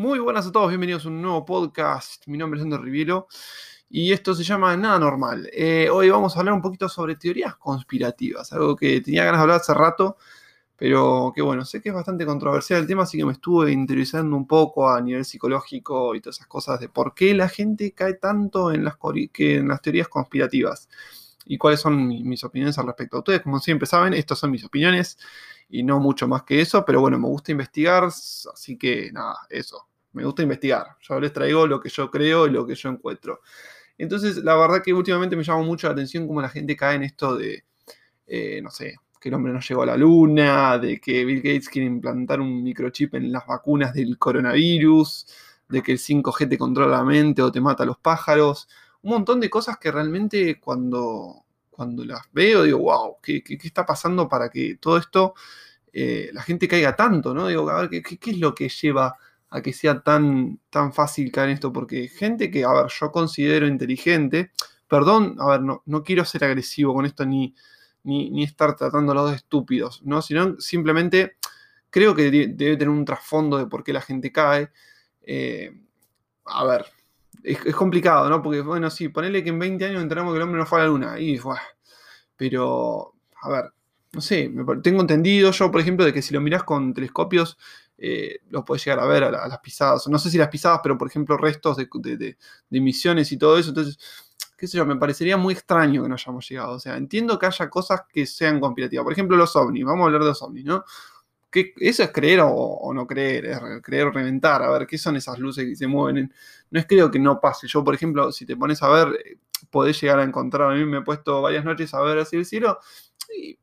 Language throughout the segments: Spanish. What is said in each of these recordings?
Muy buenas a todos, bienvenidos a un nuevo podcast. Mi nombre es Andrés Rivielo y esto se llama Nada Normal. Eh, hoy vamos a hablar un poquito sobre teorías conspirativas, algo que tenía ganas de hablar hace rato, pero que bueno, sé que es bastante controversial el tema, así que me estuve interesando un poco a nivel psicológico y todas esas cosas de por qué la gente cae tanto en las, en las teorías conspirativas y cuáles son mis opiniones al respecto. Ustedes, como siempre saben, estas son mis opiniones y no mucho más que eso, pero bueno, me gusta investigar, así que nada, eso. Me gusta investigar. Yo les traigo lo que yo creo y lo que yo encuentro. Entonces, la verdad que últimamente me llama mucho la atención cómo la gente cae en esto de, eh, no sé, que el hombre no llegó a la luna, de que Bill Gates quiere implantar un microchip en las vacunas del coronavirus, de que el 5G te controla la mente o te mata a los pájaros. Un montón de cosas que realmente cuando, cuando las veo digo, wow, ¿qué, está pasando para que todo esto eh, la gente caiga tanto? ¿no? Digo, a ver, ¿qué, qué es lo que lleva a que sea tan, tan fácil caer en esto, porque gente que, a ver, yo considero inteligente, perdón, a ver, no, no quiero ser agresivo con esto ni, ni, estar tratándolos de estúpidos, ¿no? Sino simplemente creo que debe tener un trasfondo de por qué la gente cae. Eh, a ver, es, complicado, ¿no? Porque, bueno, sí, ponele que en 20 años enteramos que el hombre no fue a la luna, y, pero, a ver, no sé, tengo entendido yo, por ejemplo, de que si lo mirás con telescopios, eh, lo puedes llegar a ver a, las pisadas. No sé si las pisadas, pero por ejemplo restos de, de, emisiones y todo eso. Entonces, qué sé yo, me parecería muy extraño que no hayamos llegado. O sea, entiendo que haya cosas que sean conspirativas. Por ejemplo, los ovnis. Vamos a hablar de los ovnis, ¿no? Que eso es creer o, no creer, es creer o reventar. A ver, ¿qué son esas luces que se mueven? No es creo que no pase. Yo, por ejemplo, si te pones a ver, eh, podés llegar a encontrar. A mí me he puesto varias noches a ver así el cielo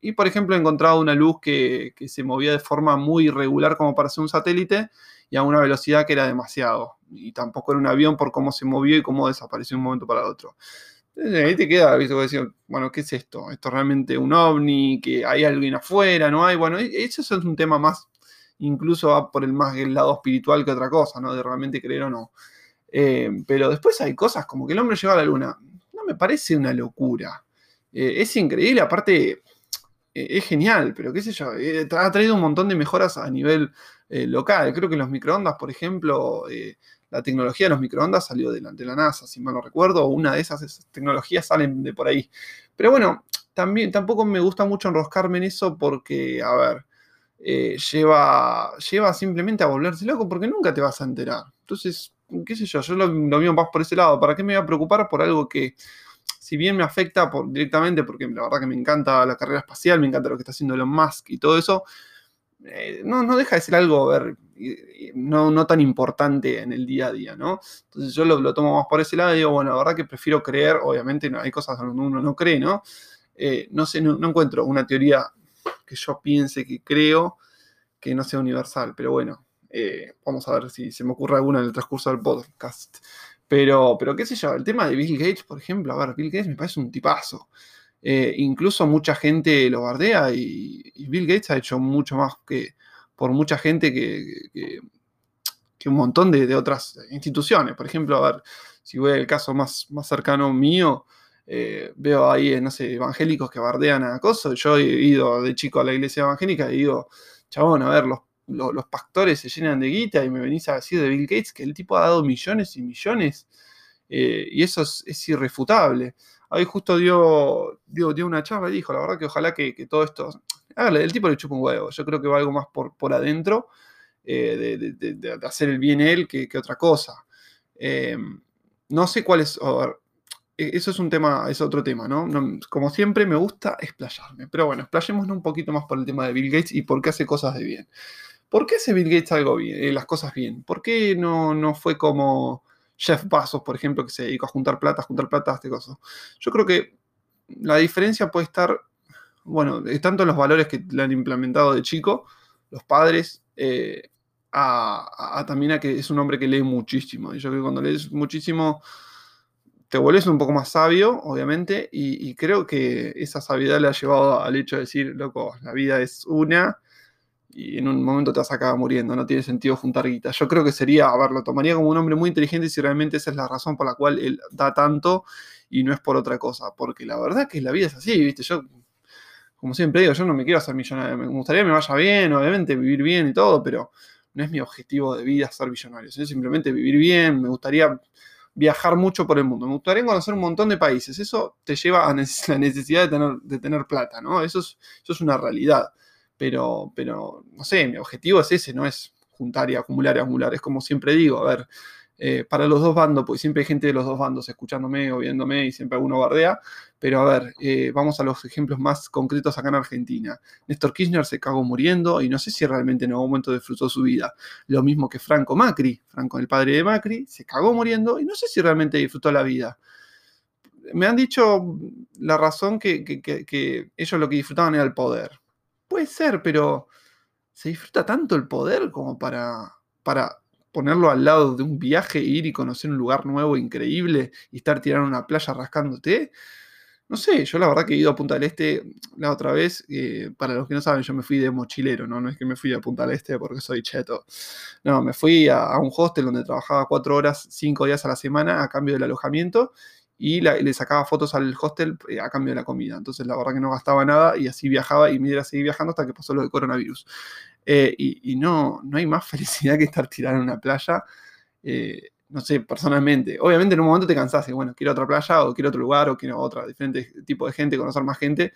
y, por ejemplo, he encontrado una luz que, se movía de forma muy irregular como para ser un satélite y a una velocidad que era demasiado. Y tampoco era un avión por cómo se movió y cómo desapareció de un momento para otro. Entonces, ahí te queda, ¿viste? Decir, bueno, ¿qué es esto? ¿Esto es realmente un ovni? ¿Que hay alguien afuera? ¿No hay? Bueno, e, eso es un tema más, incluso va por el más el lado espiritual que otra cosa, ¿no? De realmente creer o no. Eh, pero después hay cosas como que el hombre llegó a la luna. No me parece una locura. Eh, es increíble, aparte, es genial, pero qué sé yo, eh, ha traído un montón de mejoras a nivel eh, local. Creo que los microondas, por ejemplo, la tecnología de los microondas salió de la, de la, NASA, si mal no recuerdo, una de esas, tecnologías salen de por ahí. Pero bueno, también, tampoco me gusta mucho enroscarme en eso porque, a ver, lleva, lleva simplemente a volverse loco porque nunca te vas a enterar. Entonces, qué sé yo, yo lo, lo mío más por ese lado. ¿Para qué me voy a preocupar por algo que si bien me afecta directamente, porque la verdad que me encanta la carrera espacial, me encanta lo que está haciendo Elon Musk y todo eso, eh, no, no, deja de ser algo no, no, tan importante en el día a día, ¿no? Entonces yo lo, tomo más por ese lado y digo, bueno, la verdad que prefiero creer, obviamente no, hay cosas donde uno no cree, ¿no? Eh, no sé, no, encuentro una teoría que yo piense que creo que no sea universal, pero bueno, eh, vamos a ver si se me ocurre alguna en el transcurso del podcast. Pero, pero qué sé yo, el tema de Bill Gates, por ejemplo, a ver, Bill Gates me parece un tipazo. Eh, incluso mucha gente lo bardea y, Bill Gates ha hecho mucho más que por mucha gente que, que, un montón de, otras instituciones. Por ejemplo, a ver, si voy al caso más, más cercano mío, eh, veo ahí, no sé, evangélicos que bardean a cosas. Yo he ido de chico a la iglesia evangélica y digo, chabón, a ver, los los pastores se llenan de guita y me venís a decir de Bill Gates que el tipo ha dado millones y millones eh, y eso es, irrefutable. Ahí justo dio, dio, dio, una charla y dijo, la verdad que ojalá que, todo esto... A ver, el tipo le chupa un huevo, yo creo que va algo más por, por adentro eh, de, hacer el bien él que, otra cosa. Eh, no sé cuál es... E, eso es un tema, es otro tema, ¿no? Como siempre me gusta explayarme, pero bueno, explayémonos un poquito más por el tema de Bill Gates y por qué hace cosas de bien. ¿Por qué hace Bill Gates eh, las cosas bien? ¿Por qué no, no fue como Jeff Bezos, por ejemplo, que se dedicó a juntar plata, a juntar plata, este coso? Yo creo que la diferencia puede estar, bueno, tanto en los valores que le han implementado de chico, los padres, eh, a, también a que es un hombre que lee muchísimo. Y yo creo que cuando lees muchísimo te vuelves un poco más sabio, obviamente, y, y, creo que esa sabiduría le ha llevado al hecho de decir, loco, la vida es una y en un momento te vas a acabar muriendo, no tiene sentido juntar guita. Yo creo que sería, a ver, lo tomaría como un hombre muy inteligente si realmente esa es la razón por la cual él da tanto y no es por otra cosa, porque la verdad que la vida es así, ¿viste? Yo, como siempre digo, yo no me quiero hacer millonario, me gustaría que me vaya bien, obviamente, vivir bien y todo, pero no es mi objetivo de vida ser billonario, es simplemente vivir bien, me gustaría viajar mucho por el mundo, me gustaría conocer un montón de países, eso te lleva a la necesidad de tener, de tener plata, ¿no? Eso es, eso es una realidad, pero, pero, no sé, mi objetivo es ese, no es juntar y acumular y acumular, es como siempre digo, a ver, eh, para los dos bandos, porque siempre hay gente de los dos bandos escuchándome o viéndome y siempre alguno bardea, pero a ver, eh, vamos a los ejemplos más concretos acá en Argentina. Néstor Kirchner se cagó muriendo y no sé si realmente en algún momento disfrutó su vida. Lo mismo que Franco Macri, Franco el padre de Macri, se cagó muriendo y no sé si realmente disfrutó la vida. Me han dicho la razón que, que ellos lo que disfrutaban era el poder. Puede ser, pero ¿se disfruta tanto el poder como para, para ponerlo al lado de un viaje, ir y conocer un lugar nuevo, increíble, y estar tirando una playa rascándote. No sé, yo la verdad que he ido a Punta del Este la otra vez, eh, para los que no saben, yo me fui de mochilero, ¿no? No es que me fui a Punta del Este porque soy cheto. No, me fui a, un hostel donde trabajaba cuatro horas, cinco días a la semana a cambio del alojamiento y le sacaba fotos al hostel eh, a cambio de la comida. Entonces la verdad que no gastaba nada y así viajaba y me iba a seguir viajando hasta que pasó lo del coronavirus. Eh, y, no, no hay más felicidad que estar tirado en una playa. Eh, no sé, personalmente. Obviamente en un momento te cansás y bueno, quiero otra playa o quiero otro lugar o quiero otra, diferente tipo de gente, conocer más gente.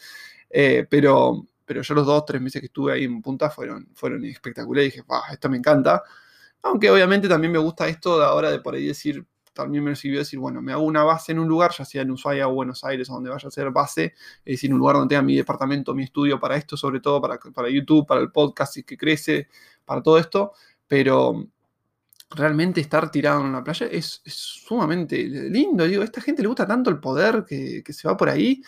Pero, pero yo los dos, tres meses que estuve ahí en Punta fueron, fueron espectaculares y dije, esto me encanta. Aunque obviamente también me gusta esto de ahora de por ahí decir, también me sirvió decir, bueno, me hago una base en un lugar, ya sea en Ushuaia o Buenos Aires, donde vaya a ser base, es decir, un lugar donde tenga mi departamento, mi estudio para esto, sobre todo para, para YouTube, para el podcast que crece, para todo esto, pero realmente estar tirado en una playa es, sumamente lindo, digo, a esta gente le gusta tanto el poder que, se va por ahí,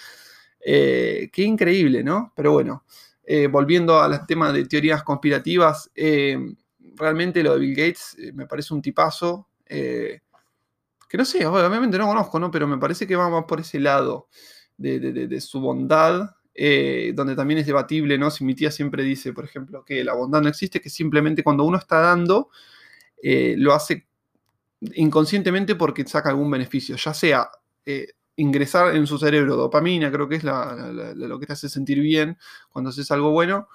eh, qué increíble, ¿no? Pero bueno, eh, volviendo al tema de teorías conspirativas, eh, realmente lo de Bill Gates me parece un tipazo que no sé, obviamente no conozco, ¿no? Pero me parece que va más por ese lado de, su bondad, eh, donde también es debatible, ¿no? Si mi tía siempre dice, por ejemplo, que la bondad no existe, que simplemente cuando uno está dando, eh, lo hace inconscientemente porque saca algún beneficio, ya sea eh, ingresar en su cerebro dopamina, creo que es lo que te hace sentir bien cuando haces algo bueno,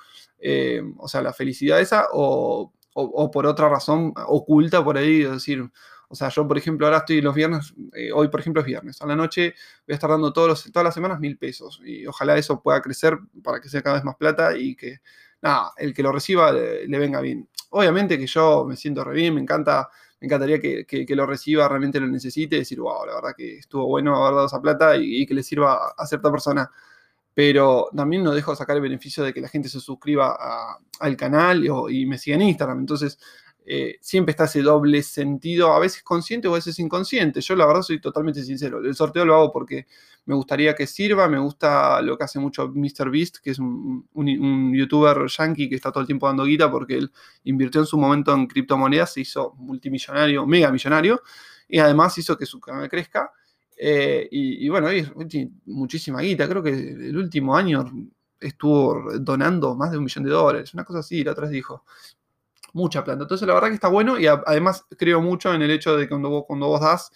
o sea, la felicidad esa, o, o, por otra razón oculta por ahí, es decir, o sea, yo, por ejemplo, ahora estoy los viernes, eh, hoy, por ejemplo, es viernes. A la noche voy a estar dando todos todas las semanas mil pesos. Y ojalá eso pueda crecer para que sea cada vez más plata y que, nada, el que lo reciba le, venga bien. Obviamente que yo me siento re bien, me encanta, me encantaría que, que, lo reciba, realmente lo necesite, decir, wow, la verdad que estuvo bueno haber dado esa plata y, que le sirva a cierta persona pero también no dejo de sacar el beneficio de que la gente se suscriba al canal y, y, me siga en Instagram. Entonces, eh, siempre está ese doble sentido, a veces consciente o a veces inconsciente. Yo la verdad soy totalmente sincero. El sorteo lo hago porque me gustaría que sirva, me gusta lo que hace mucho MrBeast, que es un, youtuber yankee que está todo el tiempo dando guita porque él invirtió en su momento en criptomonedas, se hizo multimillonario, mega millonario, y además hizo que su canal crezca. Eh, y, y, bueno, muchísima guita. Creo que el último año estuvo donando más de un millón de dólares, una cosa así, la otra vez dijo mucha planta. Entonces, la verdad que está bueno y además creo mucho en el hecho de que cuando vos, cuando vos das,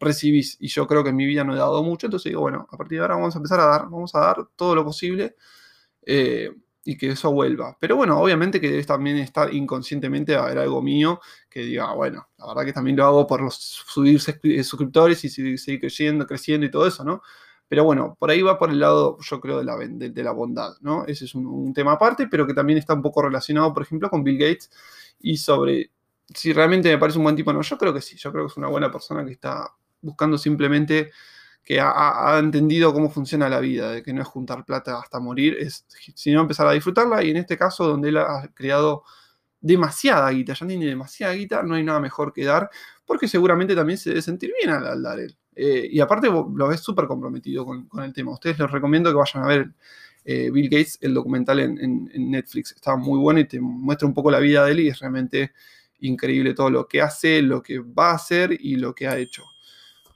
recibís. Y yo creo que en mi vida no he dado mucho, entonces digo, bueno, a partir de ahora vamos a empezar a dar, vamos a dar todo lo posible eh, y que eso vuelva. Pero bueno, obviamente que debes también estar inconscientemente a ver algo mío que diga, bueno, la verdad que también lo hago por los subir suscriptores y seguir creciendo, creciendo y todo eso, ¿no? Pero bueno, por ahí va por el lado, yo creo, de la, de, la bondad, ¿no? Ese es un, tema aparte, pero que también está un poco relacionado, por ejemplo, con Bill Gates y sobre si realmente me parece un buen tipo o no. Yo creo que sí, yo creo que es una buena persona que está buscando simplemente que ha, entendido cómo funciona la vida, de que no es juntar plata hasta morir, es sino empezar a disfrutarla y en este caso donde él ha creado demasiada guita, ya tiene demasiada guita, no hay nada mejor que dar, porque seguramente también se debe sentir bien al dar él. Eh, y aparte lo ves súper comprometido con, el tema. ustedes les recomiendo que vayan a ver eh, Bill Gates, el documental en, Netflix. Está muy bueno y te muestra un poco la vida de él y es realmente increíble todo lo que hace, lo que va a hacer y lo que ha hecho.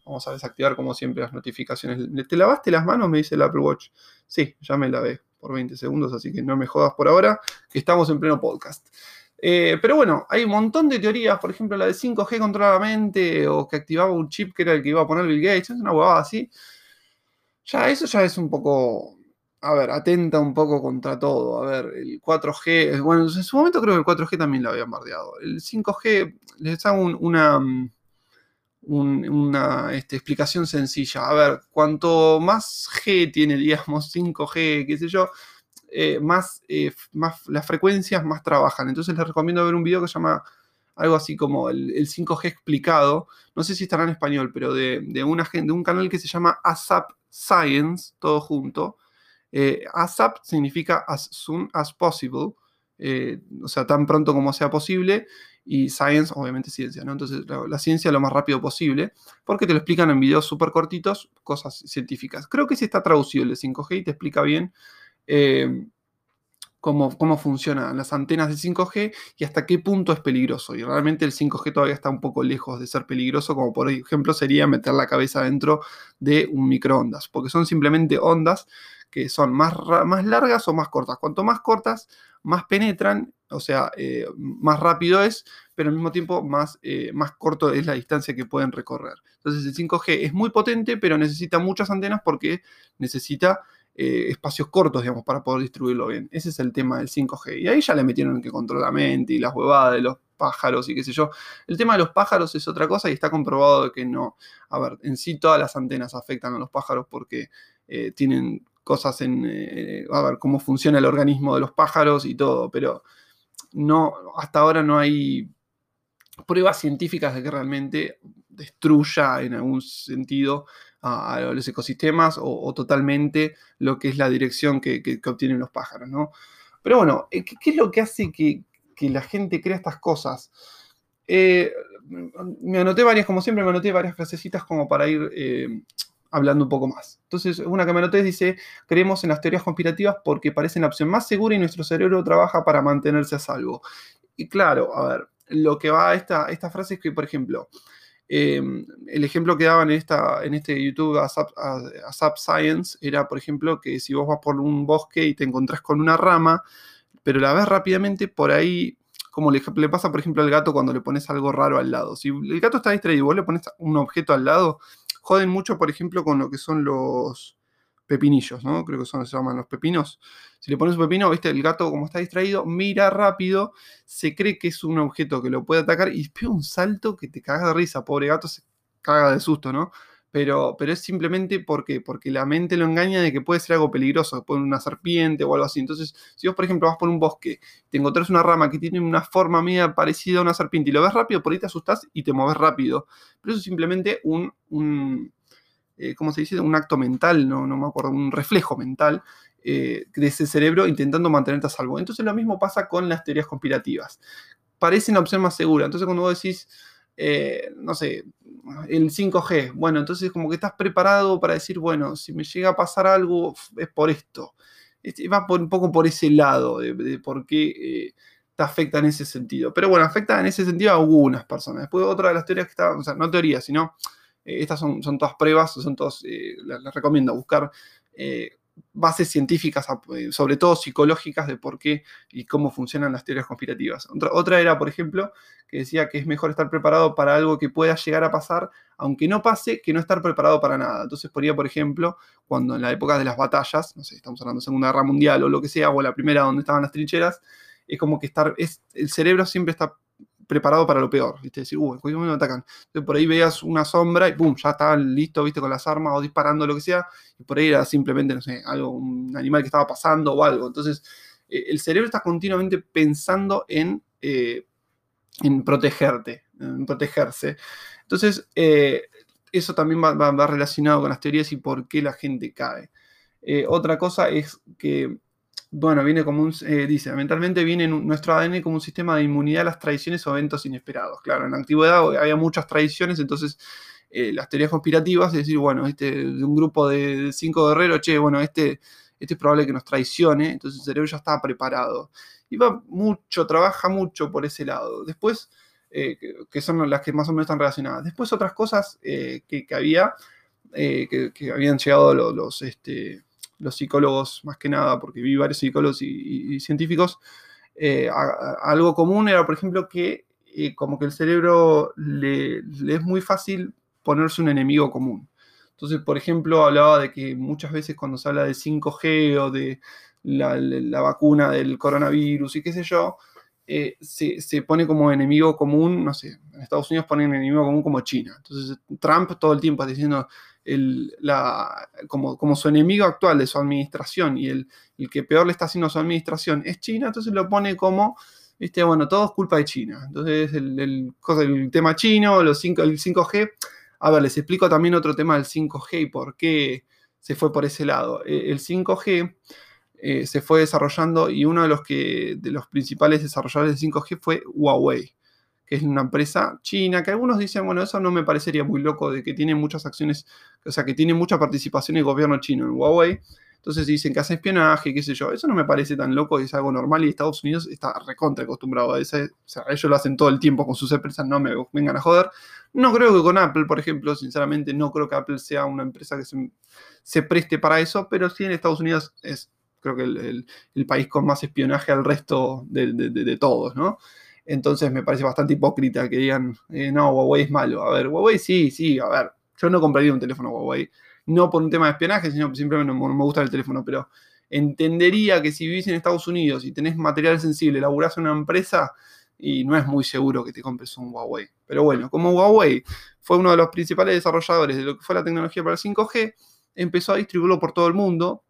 Vamos a desactivar como siempre las notificaciones. ¿Te lavaste las manos? Me dice el Apple Watch. Sí, ya me lavé por 20 segundos, así que no me jodas por ahora, que estamos en pleno podcast. Eh, pero bueno, hay un montón de teorías, por ejemplo la de 5G controla la mente o que activaba un chip que era el que iba a poner Bill Gates, es una huevada así. Ya, eso ya es un poco a ver, atenta un poco contra todo. A ver, el 4G, bueno, en su momento creo que el 4G también lo habían bardeado. El 5G, les hago una, una este, explicación sencilla. A ver, cuanto más G tiene, digamos, 5G, qué sé yo, eh, más, eh, más las frecuencias más trabajan. Entonces les recomiendo ver un video que se llama algo así como el, 5G explicado. No sé si estará en español, pero de, una, de un canal que se llama ASAP Science, todo junto eh, ASAP significa as soon as possible, o sea, tan pronto como sea posible, y science, obviamente ciencia, ¿no? Entonces, la, ciencia lo más rápido posible, porque te lo explican en videos súper cortitos, cosas científicas. Creo que sí está traducido el de 5G y te explica bien eh, cómo, cómo, funcionan las antenas de 5G y hasta qué punto es peligroso. Y realmente el 5G todavía está un poco lejos de ser peligroso, como por ejemplo sería meter la cabeza dentro de un microondas, porque son simplemente ondas que son más, más largas o más cortas. Cuanto más cortas, más penetran, o sea, eh, más rápido es, pero al mismo tiempo más, eh, más corto es la distancia que pueden recorrer. Entonces el 5G es muy potente, pero necesita muchas antenas porque necesita eh, espacios cortos, digamos, para poder distribuirlo bien. Ese es el tema del 5G. Y ahí ya le metieron que controla la mente y las huevadas de los pájaros y qué sé yo. El tema de los pájaros es otra cosa y está comprobado que no. A ver, en sí todas las antenas afectan a los pájaros porque tienen cosas en, eh, a ver, cómo funciona el organismo de los pájaros y todo, pero no, hasta ahora no hay pruebas científicas de que realmente destruya en algún sentido a, los ecosistemas o, totalmente lo que es la dirección que, obtienen los pájaros, ¿no? Pero bueno, eh, ¿qué, es lo que hace que, la gente crea estas cosas? Eh, me anoté varias, como siempre, me anoté varias frasecitas como para ir hablando un poco más. Entonces, una que me noté dice, creemos en las teorías conspirativas porque parecen la opción más segura y nuestro cerebro trabaja para mantenerse a salvo. Y claro, a ver, lo que va a esta, esta frase es que, por ejemplo, em, el ejemplo que daban en, esta, en este YouTube ASAP, Science era, por ejemplo, que si vos vas por un bosque y te encontrás con una rama, pero la ves rápidamente, por ahí como le, le, pasa, por ejemplo, al gato cuando le pones algo raro al lado. Si el gato está distraído y vos le pones un objeto al lado, joden mucho, por ejemplo, con lo que son los pepinillos, ¿no? Creo que son, se llaman los pepinos. Si le pones un pepino, viste, el gato como está distraído, mira rápido, se cree que es un objeto que lo puede atacar y pega un salto que te cagas de risa, pobre gato se caga de susto, ¿no? pero, es simplemente porque, porque la mente lo engaña de que puede ser algo peligroso, puede una serpiente o algo así. Entonces, si vos, por ejemplo, vas por un bosque, te encontrás una rama que tiene una forma media parecida a una serpiente y lo ves rápido, por ahí te asustás y te mueves rápido. Pero eso es simplemente un, un eh, ¿cómo se dice? Un acto mental, no, me acuerdo, un reflejo mental eh, de ese cerebro intentando mantenerte a salvo. Entonces lo mismo pasa con las teorías conspirativas. Parecen la opción más segura. Entonces cuando vos decís, eh, no sé, el 5G. Bueno, entonces como que estás preparado para decir, bueno, si me llega a pasar algo, es por esto. Este, va un poco por ese lado de, por qué te afecta en ese sentido. Pero bueno, afecta en ese sentido a algunas personas. Después otra de las teorías que está, o sea, no teorías, sino estas son, son, todas pruebas, son todos, les, recomiendo buscar bases científicas, eh, sobre todo psicológicas, de por qué y cómo funcionan las teorías conspirativas. Otra, era, por ejemplo, que decía que es mejor estar preparado para algo que pueda llegar a pasar, aunque no pase, que no estar preparado para nada. Entonces ponía, por ejemplo, cuando en la época de las batallas, no sé, estamos hablando de Segunda Guerra Mundial o lo que sea, o la primera donde estaban las trincheras, es como que estar, es, el cerebro siempre está preparado para lo peor, ¿viste? Decir, uh, en cualquier momento atacan. Entonces por ahí veías una sombra y pum, ya estaban listos, ¿viste? Con las armas o disparando lo que sea, y por ahí era simplemente, no sé, algo, un animal que estaba pasando o algo. Entonces, eh, el cerebro está continuamente pensando en, eh, en protegerte, en protegerse. Entonces, eh, eso también va, va, relacionado con las teorías y por qué la gente cae. otra cosa es que bueno, viene como un, eh, dice, mentalmente viene nuestro ADN como un sistema de inmunidad a las tradiciones o eventos inesperados. Claro, en la antigüedad había muchas tradiciones, entonces eh, las teorías conspirativas, es decir, bueno, este, de un grupo de cinco guerreros, che, bueno, este, este es probable que nos traicione, entonces el cerebro ya estaba preparado. Y va mucho, trabaja mucho por ese lado. Después, eh, que, son las que más o menos están relacionadas. Después otras cosas que, había, que, habían llegado los, los este, los psicólogos más que nada, porque vi varios psicólogos y, científicos, eh, algo común era, por ejemplo, que eh, como que el cerebro le, es muy fácil ponerse un enemigo común. Entonces, por ejemplo, hablaba de que muchas veces cuando se habla de 5G o de la, vacuna del coronavirus y qué sé yo, eh, se, pone como enemigo común, no sé, en Estados Unidos ponen enemigo común como China. Entonces, Trump todo el tiempo está diciendo como, su enemigo actual de su administración y el, que peor le está haciendo a su administración es China, entonces lo pone como, viste, bueno, todo es culpa de China. Entonces, el, tema chino, los 5, el 5G. A ver, les explico también otro tema del 5G y por qué se fue por ese lado. E, el 5G eh, se fue desarrollando y uno de los, que, de los principales desarrolladores de 5G fue Huawei que es una empresa china, que algunos dicen, bueno, eso no me parecería muy loco, de que tiene muchas acciones, o sea, que tiene mucha participación el gobierno chino en Huawei. Entonces dicen que hace espionaje, qué sé yo. Eso no me parece tan loco, es algo normal y Estados Unidos está recontra acostumbrado a eso. O sea, ellos lo hacen todo el tiempo con sus empresas, no me vengan a joder. No creo que con Apple, por ejemplo, sinceramente, no creo que Apple sea una empresa que se, preste para eso, pero sí en Estados Unidos es, creo que el, país con más espionaje al resto de, de todos, ¿no? Entonces me parece bastante hipócrita que digan, eh, no, Huawei es malo. A ver, Huawei sí, sí, a ver, yo no compraría un teléfono Huawei. No por un tema de espionaje, sino simplemente no, me gusta el teléfono, pero entendería que si vivís en Estados Unidos y tenés material sensible, laburás en una empresa y no es muy seguro que te compres un Huawei. Pero bueno, como Huawei fue uno de los principales desarrolladores de lo que fue la tecnología para el 5G, empezó a distribuirlo por todo el mundo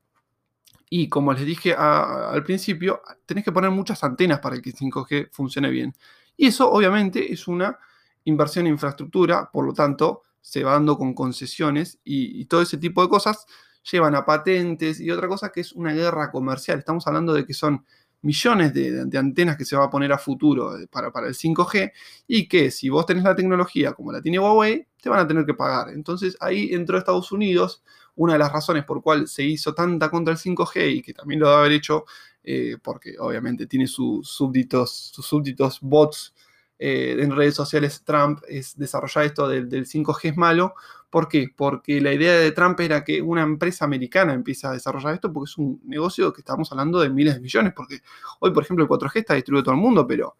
y como les dije al principio, tenés que poner muchas antenas para que el 5G funcione bien. Y eso obviamente es una inversión en infraestructura, por lo tanto se va dando con concesiones y, todo ese tipo de cosas llevan a patentes y otra cosa que es una guerra comercial. Estamos hablando de que son millones de, antenas que se va a poner a futuro eh, para, para, el 5G y que si vos tenés la tecnología como la tiene Huawei, te van a tener que pagar. Entonces ahí entró Estados Unidos una de las razones por cual se hizo tanta contra el 5G y que también lo debe haber hecho eh, porque obviamente tiene sus súbditos, sus súbditos bots eh, en redes sociales, Trump es desarrollar esto del, 5G es malo. ¿Por qué? Porque la idea de Trump era que una empresa americana empiece a desarrollar esto porque es un negocio que estamos hablando de miles de millones, porque hoy, por ejemplo, el 4G está distribuido todo el mundo, pero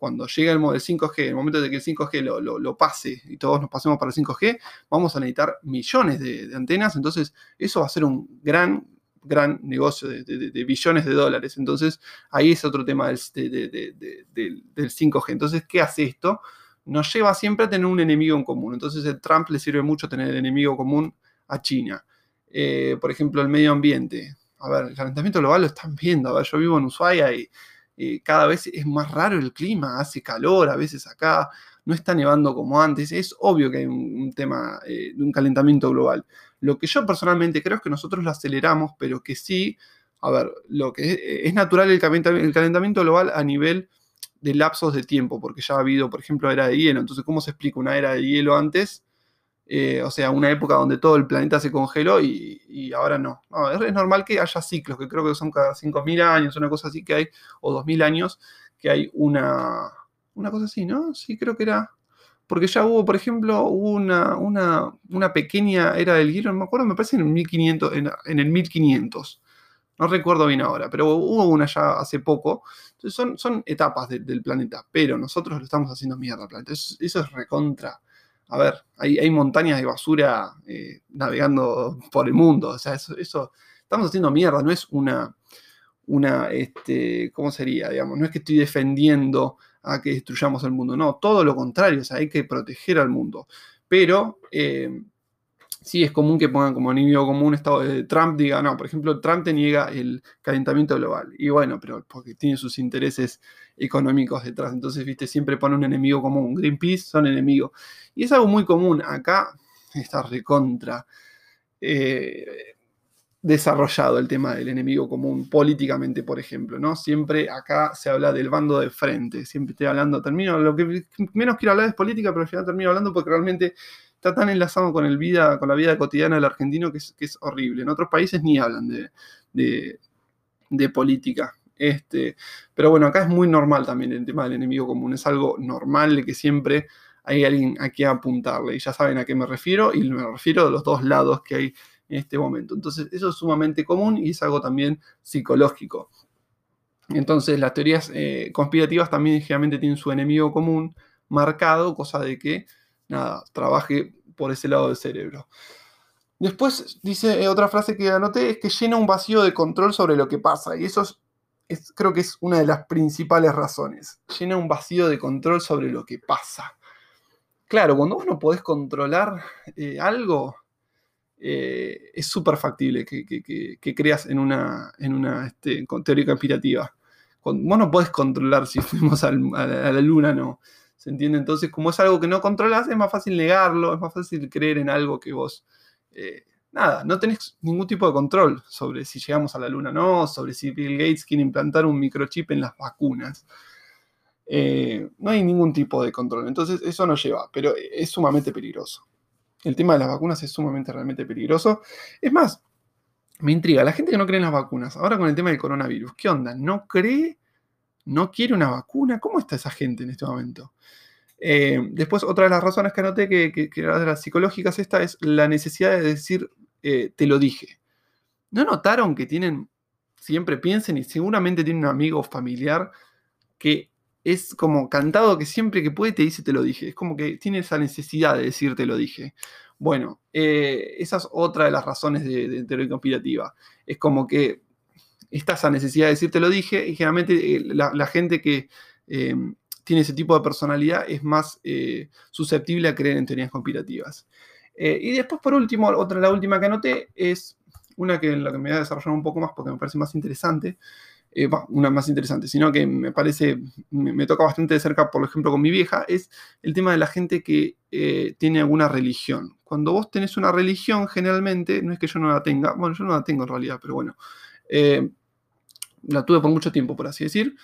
cuando llegue el modelo 5G, el momento de que el 5G lo, pase y todos nos pasemos para el 5G, vamos a necesitar millones de, antenas, entonces eso va a ser un gran, gran negocio de, billones de dólares. Entonces ahí es otro tema del, 5G. Entonces, ¿qué hace esto? Nos lleva siempre a tener un enemigo en común. Entonces, a Trump le sirve mucho tener el enemigo común a China. Eh, por ejemplo, el medio ambiente. A ver, el calentamiento global lo están viendo. A ver, yo vivo en Ushuaia y eh, cada vez es más raro el clima, hace calor a veces acá, no está nevando como antes, es obvio que hay un, tema eh, de un calentamiento global. Lo que yo personalmente creo es que nosotros lo aceleramos, pero que sí, a ver, lo que es, natural el calentamiento, el calentamiento global a nivel de lapsos de tiempo, porque ya ha habido, por ejemplo, era de hielo. Entonces, ¿cómo se explica una era de hielo antes? Eh, o sea, una época donde todo el planeta se congeló y, ahora no. es, normal que haya ciclos, que creo que son cada 5.000 años, una cosa así que hay, o 2.000 años, que hay una, una cosa así, ¿no? Sí, creo que era... Porque ya hubo, por ejemplo, una, una, pequeña era del hielo, no me acuerdo, me parece en el 1500. En, el 1500. No recuerdo bien ahora, pero hubo una ya hace poco. Entonces son, son etapas del planeta, pero nosotros lo estamos haciendo mierda planeta. Eso es recontra a ver, hay, montañas de basura eh, navegando por el mundo. O sea, eso, estamos haciendo mierda, no es una, una, este, ¿cómo sería? Digamos, no es que estoy defendiendo a que destruyamos el mundo, no, todo lo contrario, o sea, hay que proteger al mundo. Pero eh, sí es común que pongan como enemigo común estado de Trump diga, no, por ejemplo, Trump te niega el calentamiento global. Y bueno, pero porque tiene sus intereses económicos detrás. Entonces, viste, siempre pone un enemigo común. Greenpeace son enemigos. Y es algo muy común. Acá está recontra eh, desarrollado el tema del enemigo común políticamente, por ejemplo, ¿no? Siempre acá se habla del bando de frente. Siempre estoy hablando, termino, lo que menos quiero hablar es política, pero al final termino hablando porque realmente está tan enlazado con, el vida, con la vida cotidiana del argentino que es, horrible. En otros países ni hablan de, de, política. Este, pero bueno, acá es muy normal también el tema del enemigo común. Es algo normal de que siempre hay alguien a quien apuntarle. Y ya saben a qué me refiero, y me refiero a los dos lados que hay en este momento. Entonces, eso es sumamente común y es algo también psicológico. Entonces, las teorías eh, conspirativas también generalmente tienen su enemigo común marcado, cosa de que nada, trabaje por ese lado del cerebro. Después dice otra frase que anoté, es que llena un vacío de control sobre lo que pasa. Y eso es, creo que es una de las principales razones. Llena un vacío de control sobre lo que pasa. Claro, cuando vos no podés controlar eh, algo, eh, es súper factible que, creas en una, en una este, teoría conspirativa. Vos no podés controlar si fuimos a la, luna, no. ¿Se entiende? Entonces, como es algo que no controlas, es más fácil negarlo, es más fácil creer en algo que vos. Eh, nada, no tenés ningún tipo de control sobre si llegamos a la luna o no, sobre si Bill Gates quiere implantar un microchip en las vacunas. Eh, no hay ningún tipo de control. Entonces, eso no lleva, pero es sumamente peligroso. El tema de las vacunas es sumamente realmente peligroso. Es más, me intriga, la gente que no cree en las vacunas, ahora con el tema del coronavirus, ¿qué onda? ¿No cree? ¿No quiere una vacuna? ¿Cómo está esa gente en este momento? Eh, después, otra de las razones que anoté, que, que, de las psicológicas, esta es la necesidad de decir, eh, te lo dije. ¿No notaron que tienen, siempre piensen y seguramente tienen un amigo familiar que es como cantado que siempre que puede te dice te lo dije. Es como que tiene esa necesidad de decir te lo dije. Bueno, eh, esa es otra de las razones de, teoría conspirativa. Es como que está esa necesidad de decir te lo dije y generalmente eh, la, gente que eh, tiene ese tipo de personalidad es más susceptible a creer en teorías conspirativas. y después, por último, otra, la última que anoté es una que la que me voy a desarrollar un poco más porque me parece más interesante, eh, una más interesante, sino que me parece, me, toca bastante de cerca, por ejemplo, con mi vieja, es el tema de la gente que eh, tiene alguna religión. Cuando vos tenés una religión, generalmente, no es que yo no la tenga, bueno, yo no la tengo en realidad, pero bueno, eh, la tuve por mucho tiempo, por así decir.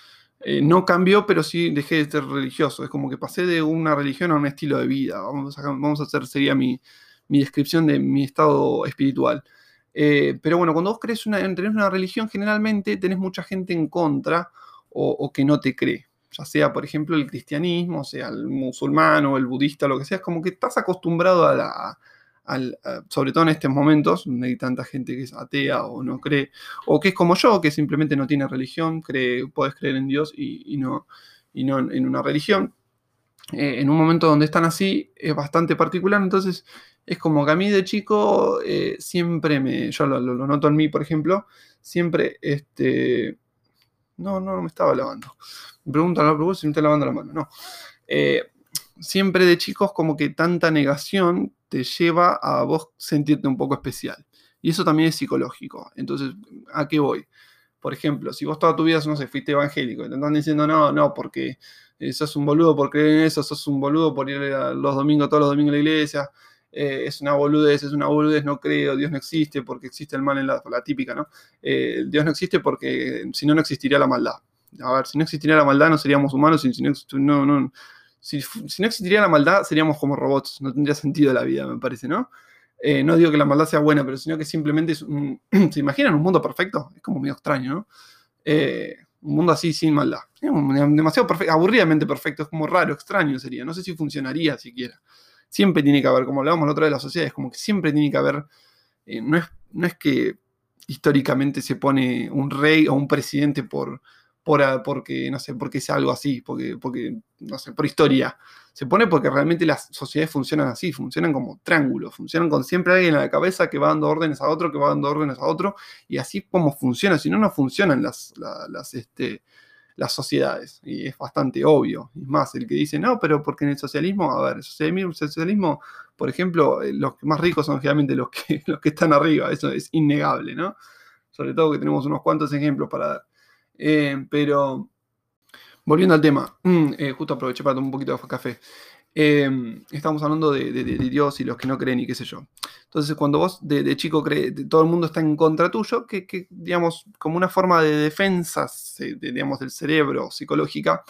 no cambió, pero sí dejé de ser religioso. Es como que pasé de una religión a un estilo de vida. Vamos a, hacer, sería mi, mi descripción de mi estado espiritual. Eh, pero bueno, cuando vos crees una, tenés una religión, generalmente tenés mucha gente en contra o, que no te cree. Ya sea, por ejemplo, el cristianismo, sea el musulmán o el budista, lo que sea, es como que estás acostumbrado a la, sobre todo en estos momentos, donde hay tanta gente que es atea o no cree, o que es como yo, que simplemente no tiene religión, cree, puedes creer en Dios y, no, y no en una religión. Eh, en un momento donde están así es bastante particular, entonces es como que a mí de chico eh, siempre me, yo lo, noto en mí, por ejemplo, siempre, este, no, no, me estaba lavando. Me preguntan, no, si me está lavando la mano, no. Eh, siempre de chicos como que tanta negación te lleva a vos sentirte un poco especial. Y eso también es psicológico. Entonces, ¿a qué voy? Por ejemplo, si vos toda tu vida, no sé, fuiste evangélico y te están diciendo, no, no, porque eh, sos un boludo por creer en eso, sos un boludo por ir los domingos, todos los domingos a la iglesia, eh, es una boludez, es una boludez, no creo, Dios no existe porque existe el mal en la, la típica, ¿no? Eh, Dios no existe porque si no, no existiría la maldad. A ver, si no existiría la maldad no seríamos humanos, si, no, no, si, no existiría la maldad seríamos como robots, no tendría sentido la vida, me parece, ¿no? Eh, no digo que la maldad sea buena, pero sino que simplemente es un, ¿Se imaginan un mundo perfecto? Es como medio extraño, ¿no? un mundo así sin maldad. Demasiado perfecto, aburridamente perfecto, es como raro, extraño sería. No sé si funcionaría siquiera siempre tiene que haber, como hablábamos la otra de las sociedades, como que siempre tiene que haber, eh, no, es, no es que históricamente se pone un rey o un presidente por, por porque, no sé, porque es algo así, porque, porque, no sé, por historia. Se pone porque realmente las sociedades funcionan así, funcionan como triángulos, funcionan con siempre alguien en la cabeza que va dando órdenes a otro, que va dando órdenes a otro, y así como funciona, si no, no funcionan las, las, este, las sociedades. Y es bastante obvio. Y más, el que dice, no, pero porque en el socialismo, a ver, el socialismo, por ejemplo, eh, los más ricos son generalmente los que, los que están arriba. Eso es innegable, ¿no? Sobre todo que tenemos unos cuantos ejemplos para dar. Eh, pero, volviendo al tema, mm, eh, justo aproveché para tomar un poquito de café. Em, estamos hablando de, Dios y los que no creen y qué sé yo. Entonces, cuando vos de, chico crees, todo el mundo está en contra tuyo, que, digamos, como una forma de defensa, digamos, del cerebro psicológica,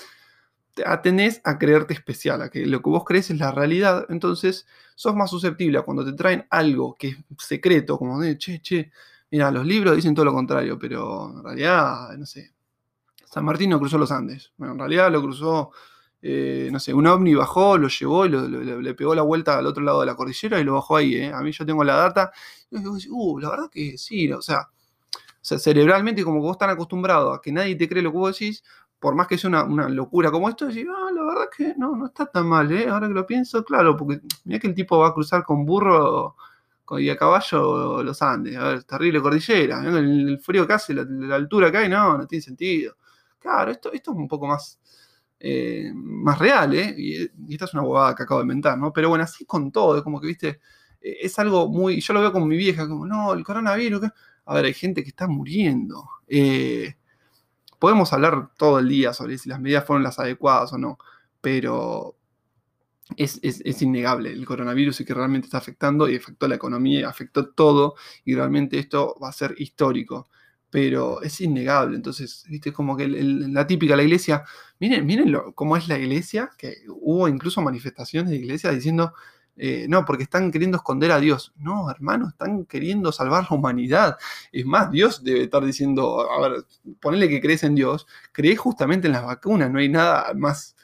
te atendés a creerte especial, a que lo que vos crees es la realidad, entonces sos más susceptible a cuando te traen algo que es secreto, como de, che, che, mira, los libros dicen todo lo contrario, pero en realidad, no sé, San Martín no cruzó los Andes, bueno, en realidad lo cruzó eh, no sé, un ovni bajó, lo llevó y le pegó la vuelta al otro lado de la cordillera y lo bajó ahí. ¿eh? A mí yo tengo la data. Y yo uh, la verdad que sí, o sea, cerebralmente, como que vos estás acostumbrado a que nadie te cree lo que vos decís, por más que sea una, locura como esto, decís, ah, la verdad que no, no está tan mal, ¿eh? Ahora que lo pienso, claro, porque mira que el tipo va a cruzar con burro y a caballo los Andes, a ver, terrible cordillera, el, frío que hace, la, altura que hay, no, no tiene sentido. Claro, esto, es un poco más, eh, más real, ¿eh? Y, esta es una bobada que acabo de inventar, ¿no? Pero bueno, así con todo, es como que, viste, eh, es algo muy, yo lo veo como mi vieja, como, no, el coronavirus, a ver, hay gente que está muriendo. Eh, podemos hablar todo el día sobre si las medidas fueron las adecuadas o no, pero es, innegable el coronavirus y que realmente está afectando y afectó la economía, afectó todo y realmente esto va a ser histórico. Pero es innegable, entonces, viste, como que la típica, la iglesia, miren, miren cómo es la iglesia, que hubo incluso manifestaciones de iglesia diciendo, eh, no, porque están queriendo esconder a Dios. No, hermano, están queriendo salvar la humanidad. Es más, Dios debe estar diciendo, a ver, ponele que crees en Dios, crees justamente en las vacunas, no hay nada más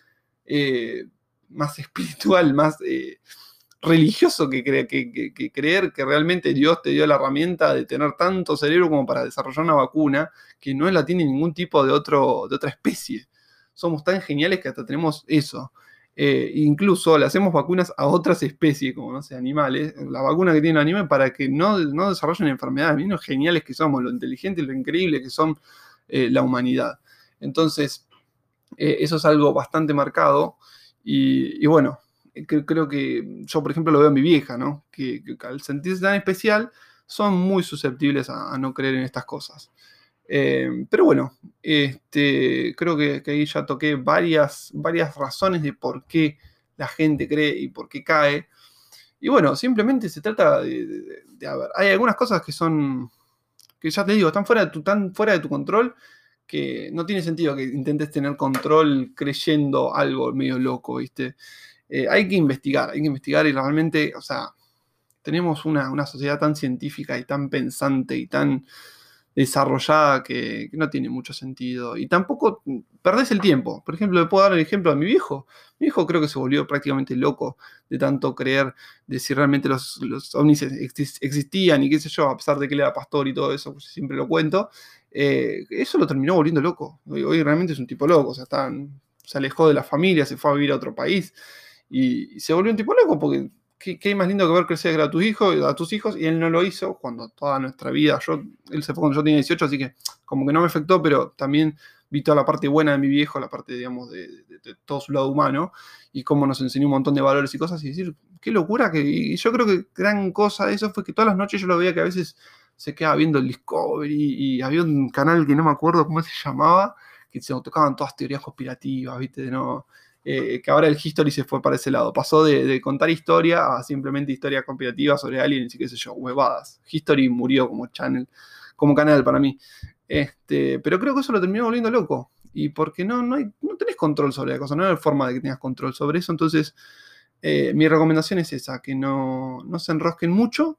eh, más espiritual, más eh, religioso que, que, creer que realmente Dios te dio la herramienta de tener tanto cerebro como para desarrollar una vacuna que no la tiene ningún tipo de, otro, de otra especie. Somos tan geniales que hasta tenemos eso. Eh, incluso le hacemos vacunas a otras especies, como no sé, animales, la vacuna que tiene el animal para que no, no desarrollen enfermedades. Miren geniales que somos, lo inteligente y lo increíble que son eh, la humanidad. Entonces, eso es algo bastante marcado. Y, bueno, creo que yo, por ejemplo, lo veo en mi vieja, ¿no? Que, al sentirse tan especial, son muy susceptibles a, no creer en estas cosas. Eh, pero bueno, este, creo que, ahí ya toqué varias, varias razones de por qué la gente cree y por qué cae. Y bueno, simplemente se trata de, a ver, hay algunas cosas que son, que ya te digo, están fuera de tu, están fuera de tu control que no tiene sentido que intentes tener control creyendo algo medio loco, ¿viste? Eh, hay que investigar, hay que investigar y realmente, o sea, tenemos una, una sociedad tan científica y tan pensante y tan desarrollada que, no tiene mucho sentido. Y tampoco perdés el tiempo. Por ejemplo, le puedo dar el ejemplo a mi viejo. Mi viejo creo que se volvió prácticamente loco de tanto creer de si realmente los, los ovnis existían y qué sé yo, a pesar de que él era pastor y todo eso, pues siempre lo cuento. Eh, eso lo terminó volviendo loco. Hoy, realmente es un tipo loco. O sea, se alejó de la familia, se fue a vivir a otro país y, y se volvió un tipo loco porque ¿qué, más lindo que ver crecer a tus hijos, a tus hijos, y él no lo hizo cuando toda nuestra vida, yo, él se fue cuando yo tenía 18, así que como que no me afectó, pero también vi toda la parte buena de mi viejo, la parte, digamos, de, todo su lado humano, y cómo nos enseñó un montón de valores y cosas, y decir, qué locura, que, y yo creo que gran cosa de eso fue que todas las noches yo lo veía que a veces se quedaba viendo el Discovery, y había un canal que no me acuerdo cómo se llamaba, que se tocaban todas teorías conspirativas, ¿viste? No, eh, que ahora el History se fue para ese lado. Pasó de, contar historia a simplemente historia conspirativa sobre aliens y qué sé yo, huevadas. History murió como channel, como canal para mí. Este, pero creo que eso lo terminó volviendo loco. Y porque no, no, no tenés control sobre la cosa, no hay forma de que tengas control sobre eso. Entonces, eh, mi recomendación es esa, que no, no se enrosquen mucho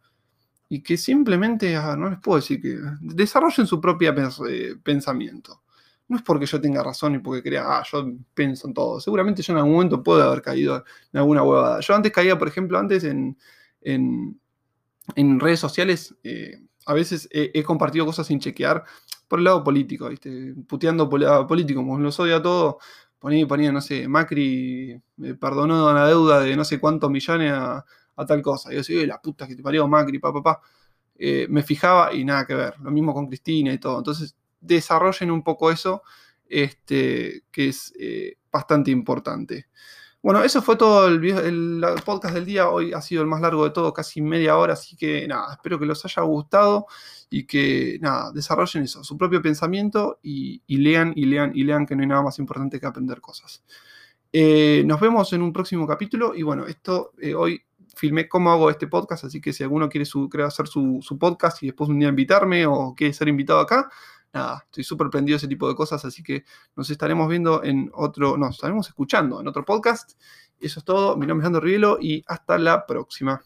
y que simplemente, ah, no les puedo decir que desarrollen su propio eh, pensamiento no es porque yo tenga razón y porque crea, ah, yo pienso en todo. Seguramente yo en algún momento puedo haber caído en alguna huevada. Yo antes caía, por ejemplo, antes en, en, redes sociales, eh, a veces he, compartido cosas sin chequear por el lado político, ¿viste? Puteando por el político, como los odia todo. Ponía, ponía, no sé, Macri me perdonó una deuda de no sé cuántos millones a, tal cosa. Y yo decía, la puta que te parió Macri, papá, papá. Eh, me fijaba y nada que ver. Lo mismo con Cristina y todo. Entonces desarrollen un poco eso, este, que es eh, bastante importante. Bueno, eso fue todo el, podcast del día. Hoy ha sido el más largo de todo, casi media hora, así que nada, espero que los haya gustado y que nada, desarrollen eso, su propio pensamiento y, lean y lean y lean que no hay nada más importante que aprender cosas. Eh, nos vemos en un próximo capítulo y bueno, esto eh, hoy filmé cómo hago este podcast, así que si alguno quiere, hacer su, su, podcast y después un día invitarme o quiere ser invitado acá, nada, estoy súper prendido ese tipo de cosas, así que nos estaremos viendo en otro, nos estaremos escuchando en otro podcast. Eso es todo, mi nombre es Andro Rielo y hasta la próxima.